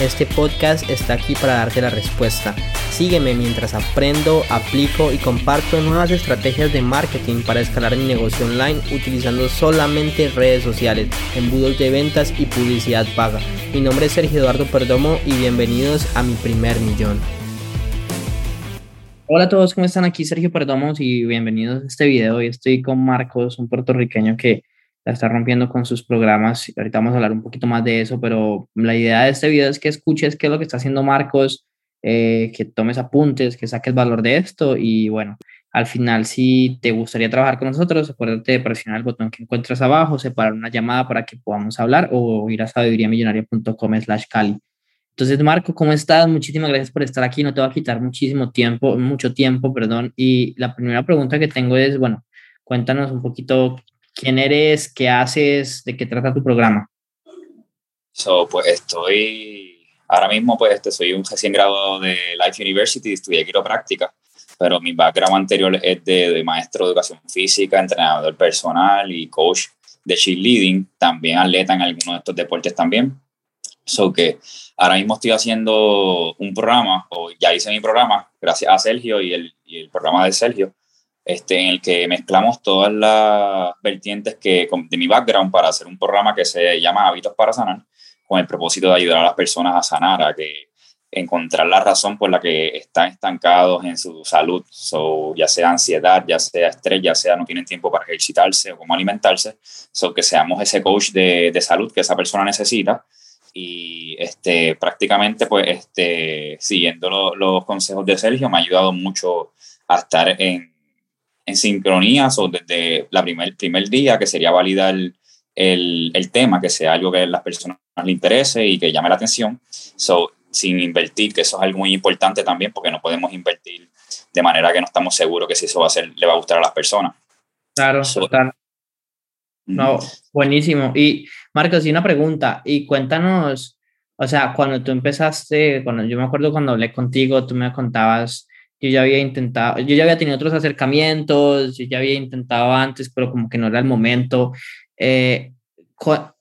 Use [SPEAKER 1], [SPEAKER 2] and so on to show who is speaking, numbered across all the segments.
[SPEAKER 1] Este podcast está aquí para darte la respuesta. Sígueme mientras aprendo, aplico y comparto nuevas estrategias de marketing para escalar mi negocio online utilizando solamente redes sociales, embudos de ventas y publicidad paga. Mi nombre es Sergio Eduardo Perdomo y bienvenidos a mi primer millón. Hola a todos, ¿cómo están? Aquí Sergio Perdomo y bienvenidos a este video. Hoy estoy con Marcos, un puertorriqueño que la está rompiendo con sus programas. Ahorita vamos a hablar un poquito más de eso, pero la idea de este video es que escuches qué es lo que está haciendo Marcos, eh, que tomes apuntes, que saques valor de esto y bueno, al final si te gustaría trabajar con nosotros, acuérdate de presionar el botón que encuentras abajo, separar una llamada para que podamos hablar o ir a sabiduriamillonaria.com slash cali. Entonces, Marco, ¿cómo estás? Muchísimas gracias por estar aquí. No te va a quitar muchísimo tiempo, mucho tiempo, perdón. Y la primera pregunta que tengo es, bueno, cuéntanos un poquito quién eres, qué haces, de qué trata tu programa.
[SPEAKER 2] So, pues estoy, ahora mismo pues este, soy un recién graduado de Life University, estudié quiropráctica, pero mi background anterior es de, maestro de educación física, entrenador personal y coach de cheerleading, también atleta en algunos de estos deportes también. So que ahora mismo estoy haciendo un programa, o ya hice mi programa, gracias a Sergio y el, y el programa de Sergio, este, en el que mezclamos todas las vertientes que, de mi background para hacer un programa que se llama Hábitos para Sanar, con el propósito de ayudar a las personas a sanar, a que encontrar la razón por la que están estancados en su salud, so, ya sea ansiedad, ya sea estrés, ya sea no tienen tiempo para ejercitarse o cómo alimentarse, so, que seamos ese coach de, de salud que esa persona necesita. Y este, prácticamente pues este, siguiendo los consejos de Sergio me ha ayudado mucho a estar en en sincronía o desde la primer, primer día, que sería validar el, el, tema, que sea algo que a las personas le interese y que llame la atención, so, sin invertir, que eso es algo muy importante también, porque no podemos invertir de manera que no estamos seguros que si eso va a ser, le va a gustar a las personas.
[SPEAKER 1] Claro, total. No, buenísimo. Y Marcos, y una pregunta, y cuéntanos, o sea, cuando tú empezaste, cuando yo me acuerdo cuando hablé contigo, tú me contabas yo ya había intentado, yo ya había tenido otros acercamientos, yo ya había intentado antes, pero como que no era el momento. Eh,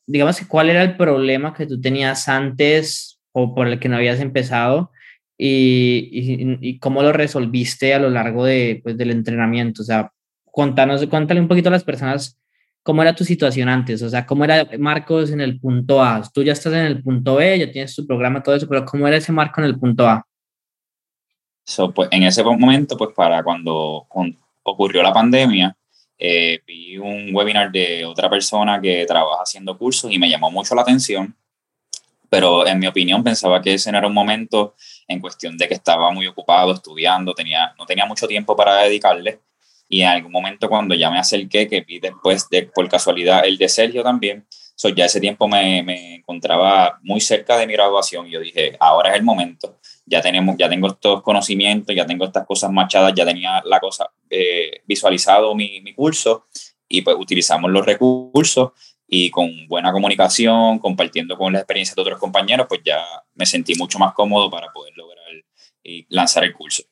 [SPEAKER 1] digamos que cuál era el problema que tú tenías antes o por el que no habías empezado y, y, cómo lo resolviste a lo largo de, pues, del entrenamiento. O sea, cuéntanos, cuéntale un poquito a las personas cómo era tu situación antes, o sea, cómo era Marcos en el punto A. Tú ya estás en el punto B, ya tienes tu programa, todo eso, pero cómo era ese Marco en el punto A.
[SPEAKER 2] So, pues, en ese momento, pues para cuando ocurrió la pandemia, eh, vi un webinar de otra persona que trabaja haciendo cursos y me llamó mucho la atención, pero en mi opinión pensaba que ese no era un momento en cuestión de que estaba muy ocupado estudiando, tenía, no tenía mucho tiempo para dedicarle. Y en algún momento cuando ya me acerqué, que vi después de, por casualidad el de Sergio también, so, ya ese tiempo me, me encontraba muy cerca de mi graduación y yo dije, ahora es el momento ya tenemos, ya tengo estos conocimientos, ya tengo estas cosas machadas, ya tenía la cosa eh, visualizado mi, mi, curso y pues utilizamos los recursos y con buena comunicación, compartiendo con las experiencias de otros compañeros, pues ya me sentí mucho más cómodo para poder lograr y lanzar el curso.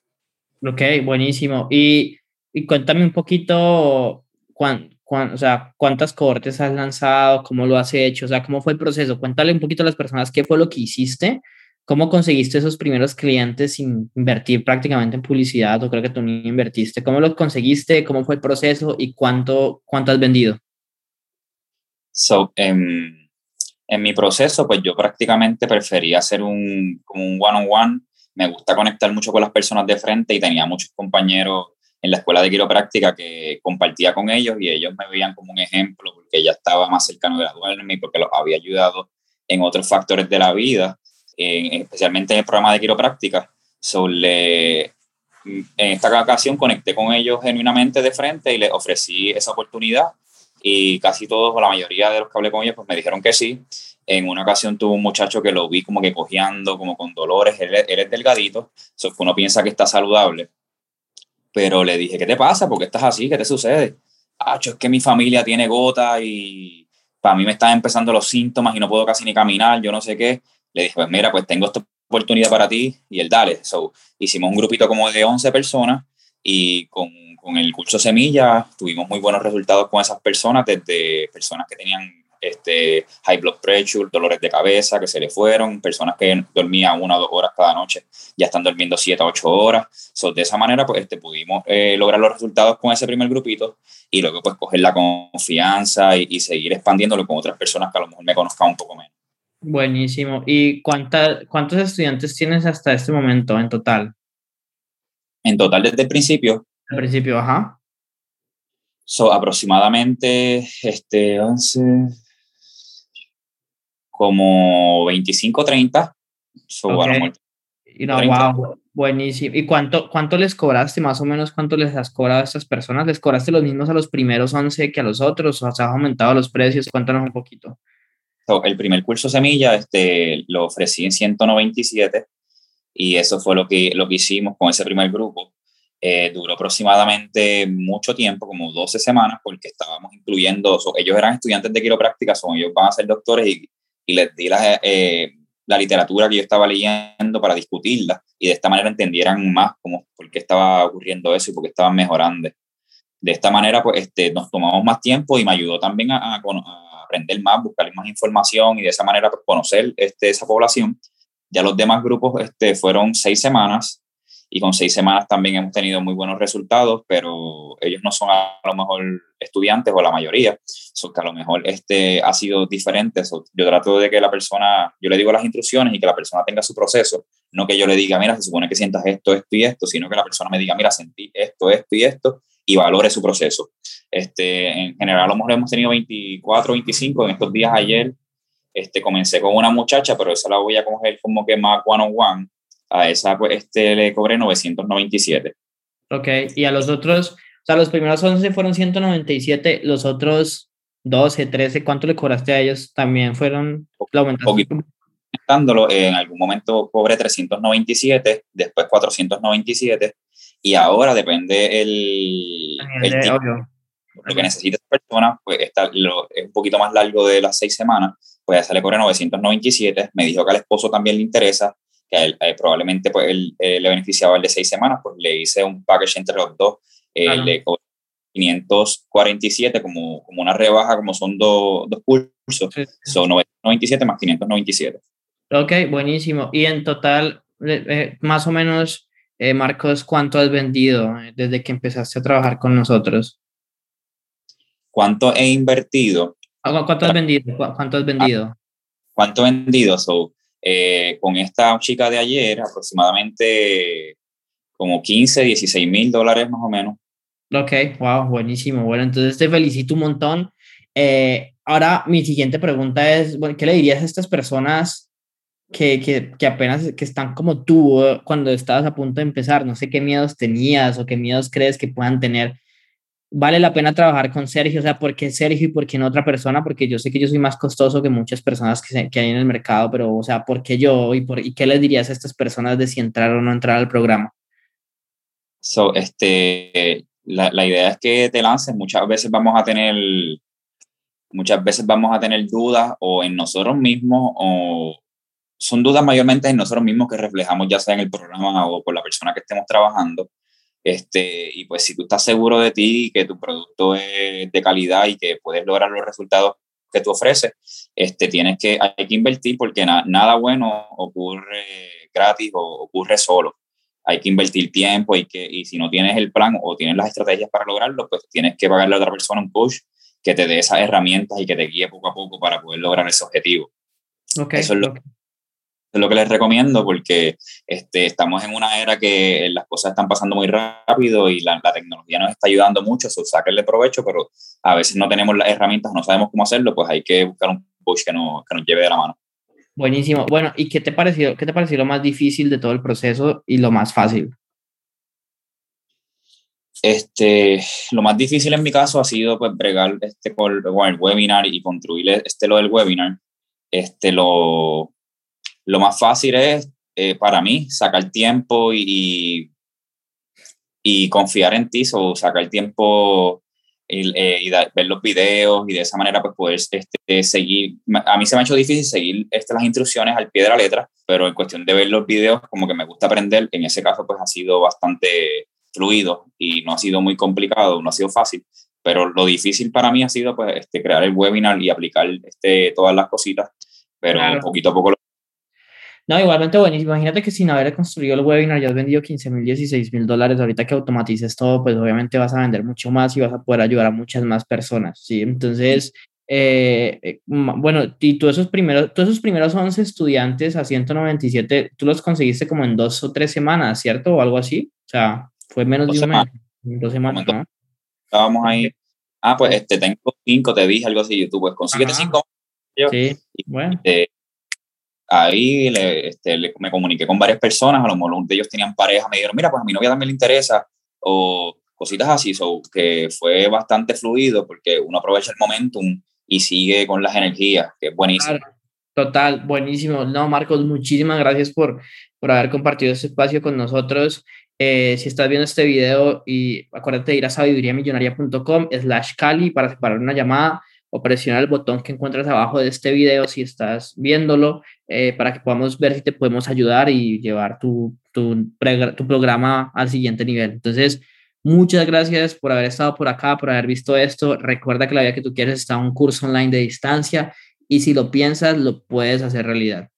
[SPEAKER 1] Ok, buenísimo. Y, y cuéntame un poquito cuán, cuán, o sea, cuántas cohortes has lanzado, cómo lo has hecho, o sea, cómo fue el proceso. Cuéntale un poquito a las personas qué fue lo que hiciste ¿Cómo conseguiste esos primeros clientes sin invertir prácticamente en publicidad? O creo que tú ni invertiste. ¿Cómo lo conseguiste? ¿Cómo fue el proceso? ¿Y cuánto, cuánto has vendido?
[SPEAKER 2] So, en, en mi proceso, pues yo prácticamente prefería hacer un, como un one-on-one. Me gusta conectar mucho con las personas de frente y tenía muchos compañeros en la escuela de quiropráctica que compartía con ellos y ellos me veían como un ejemplo porque ya estaba más cercano de graduarme y porque los había ayudado en otros factores de la vida especialmente en el programa de quiropráctica. sobre en esta ocasión conecté con ellos genuinamente de frente y les ofrecí esa oportunidad y casi todos o la mayoría de los que hablé con ellos pues me dijeron que sí. En una ocasión tuve un muchacho que lo vi como que cojeando, como con dolores, él, es delgadito, so uno piensa que está saludable, pero le dije, ¿qué te pasa? ¿Por qué estás así? ¿Qué te sucede? Ah, es que mi familia tiene gota y para mí me están empezando los síntomas y no puedo casi ni caminar, yo no sé qué. Le dije, pues mira, pues tengo esta oportunidad para ti y él dale. So, hicimos un grupito como de 11 personas y con, con el curso Semilla tuvimos muy buenos resultados con esas personas, desde personas que tenían este, high blood pressure, dolores de cabeza que se le fueron, personas que dormían una o dos horas cada noche, ya están durmiendo siete o ocho horas. So, de esa manera, pues este, pudimos eh, lograr los resultados con ese primer grupito y luego pues coger la confianza y, seguir expandiéndolo con otras personas que a lo mejor me conozcan un poco menos.
[SPEAKER 1] Buenísimo. ¿Y cuánta, cuántos estudiantes tienes hasta este momento en total?
[SPEAKER 2] En total desde el principio.
[SPEAKER 1] Al principio, ajá.
[SPEAKER 2] So, aproximadamente este, 11, como 25, 30. So,
[SPEAKER 1] y no, wow, buenísimo. ¿Y cuánto, cuánto les cobraste más o menos? ¿Cuánto les has cobrado a estas personas? ¿Les cobraste los mismos a los primeros 11 que a los otros? ¿O has aumentado los precios? Cuéntanos un poquito.
[SPEAKER 2] el primer curso Semilla este, lo ofrecí en 197 y eso fue lo que, lo que hicimos con ese primer grupo. Eh, duró aproximadamente mucho tiempo, como 12 semanas, porque estábamos incluyendo, ellos eran estudiantes de quiropráctica, son ellos van a ser doctores y y les di eh, la literatura que yo estaba leyendo para discutirla y de esta manera entendieran más cómo, por qué estaba ocurriendo eso y por qué estaban mejorando. De esta manera, pues este, nos tomamos más tiempo y me ayudó también a, a, aprender más, buscar más información y de esa manera pues, conocer este, esa población. Ya los demás grupos este, fueron seis semanas y con seis semanas también hemos tenido muy buenos resultados, pero ellos no son a lo mejor estudiantes o la mayoría, son que a lo mejor este ha sido diferente. yo trato de que la persona, yo le digo las instrucciones y que la persona tenga su proceso, no que yo le diga, mira, se supone que sientas esto, esto y esto, sino que la persona me diga, mira, sentí esto, esto y esto, y valore su proceso. Este, en general, a lo mejor hemos tenido 24, 25 en estos días ayer. Este, comencé con una muchacha, pero esa la voy a coger como que más one on one a esa pues, este, le cobré 997.
[SPEAKER 1] Ok, y a los otros, o sea, los primeros 11 fueron 197, los otros 12, 13, ¿cuánto le cobraste a ellos? También fueron,
[SPEAKER 2] Aumentándolo, en algún momento cobré 397, después 497, y ahora depende el, el tiempo, lo que necesita esa persona, pues está, lo, es un poquito más largo de las seis semanas, pues a esa le cobré 997, me dijo que al esposo también le interesa, que él, eh, probablemente pues, él, eh, le beneficiaba el de seis semanas, pues le hice un package entre los dos, eh, le 547 como, como una rebaja, como son dos cursos, son 997 más 597.
[SPEAKER 1] Ok, buenísimo. Y en total, más o menos, Marcos, ¿cuánto has vendido desde que empezaste a trabajar con nosotros?
[SPEAKER 2] ¿Cuánto he invertido?
[SPEAKER 1] Ah, ¿Cuánto has vendido? ¿Cuánto has vendido?
[SPEAKER 2] ¿Cuánto he vendido? So, eh, con esta chica de ayer, aproximadamente como 15, 16 mil dólares más o menos.
[SPEAKER 1] Ok, wow, buenísimo. Bueno, entonces te felicito un montón. Eh, ahora, mi siguiente pregunta es, ¿qué le dirías a estas personas que, que, que, apenas que están como tú cuando estabas a punto de empezar? No sé qué miedos tenías o qué miedos crees que puedan tener vale la pena trabajar con Sergio, o sea, ¿por qué Sergio y por qué no otra persona? Porque yo sé que yo soy más costoso que muchas personas que, que hay en el mercado, pero, o sea, ¿por qué yo y, por, y qué les dirías a estas personas de si entrar o no entrar al programa?
[SPEAKER 2] So, este, la, la idea es que te lances, muchas veces vamos a tener, muchas veces vamos a tener dudas o en nosotros mismos o son dudas mayormente en nosotros mismos que reflejamos ya sea en el programa o por la persona que estemos trabajando este, y pues si tú estás seguro de ti y que tu producto es de calidad y que puedes lograr los resultados que tú ofreces, este, tienes que, hay que invertir porque nada bueno ocurre gratis o ocurre solo. Hay que invertir tiempo y, que, y si no tienes el plan o tienes las estrategias para lograrlo, pues tienes que pagarle a otra persona un push que te dé esas herramientas y que te guíe poco a poco para poder lograr ese objetivo.
[SPEAKER 1] Okay, Eso es lo,
[SPEAKER 2] es lo que les recomiendo porque este, estamos en una era que las cosas están pasando muy rápido y la, la tecnología nos está ayudando mucho, eso sacarle provecho, pero a veces no tenemos las herramientas, no sabemos cómo hacerlo, pues hay que buscar un push que, no, que nos lleve de la mano.
[SPEAKER 1] Buenísimo. Bueno, ¿y qué te pareció, qué te pareció lo más difícil de todo el proceso y lo más fácil?
[SPEAKER 2] Este, lo más difícil en mi caso ha sido pues bregar este con, el webinar y construir este lo del webinar. Este, lo, lo más fácil es, eh, para mí, sacar tiempo y, y confiar en ti, o sacar tiempo y, ver los videos y de esa manera pues poder este, seguir. A mí se me ha hecho difícil seguir este, las instrucciones al pie de la letra, pero en cuestión de ver los videos como que me gusta aprender. En ese caso pues ha sido bastante fluido y no ha sido muy complicado, no ha sido fácil, pero lo difícil para mí ha sido pues este, crear el webinar y aplicar este, todas las cositas, pero poquito a poco lo
[SPEAKER 1] no, igualmente buenísimo. Imagínate que sin haber construido el webinar ya has vendido 15 mil, 16 mil dólares. Ahorita que automatices todo, pues obviamente vas a vender mucho más y vas a poder ayudar a muchas más personas. ¿sí? Entonces, eh, eh, bueno, y tú esos primeros, todos esos primeros 11 estudiantes a 197, tú los conseguiste como en dos o tres semanas, ¿cierto? O algo así. O sea, fue menos de un mes. Dos semanas.
[SPEAKER 2] Estábamos ahí. Ah, pues este, tengo cinco, te dije algo así. Tú pues consíguete cinco.
[SPEAKER 1] sí, bueno
[SPEAKER 2] ahí este, me comuniqué con varias personas, a lo mejor de ellos tenían pareja, me dijeron, mira, pues a mi novia también le interesa, o cositas así, so, que fue bastante fluido porque uno aprovecha el momentum y sigue con las energías, que es buenísimo.
[SPEAKER 1] total, buenísimo. No, Marcos, muchísimas gracias por, por haber compartido este espacio con nosotros. Eh, si estás viendo este video y acuérdate de ir a sabiduriamillonaria.com slash Cali para separar una llamada o presionar el botón que encuentras abajo de este video si estás viéndolo eh, para que podamos ver si te podemos ayudar y llevar tu, tu, tu programa al siguiente nivel. Entonces, muchas gracias por haber estado por acá, por haber visto esto. Recuerda que la vida que tú quieres está un curso online de distancia y si lo piensas, lo puedes hacer realidad.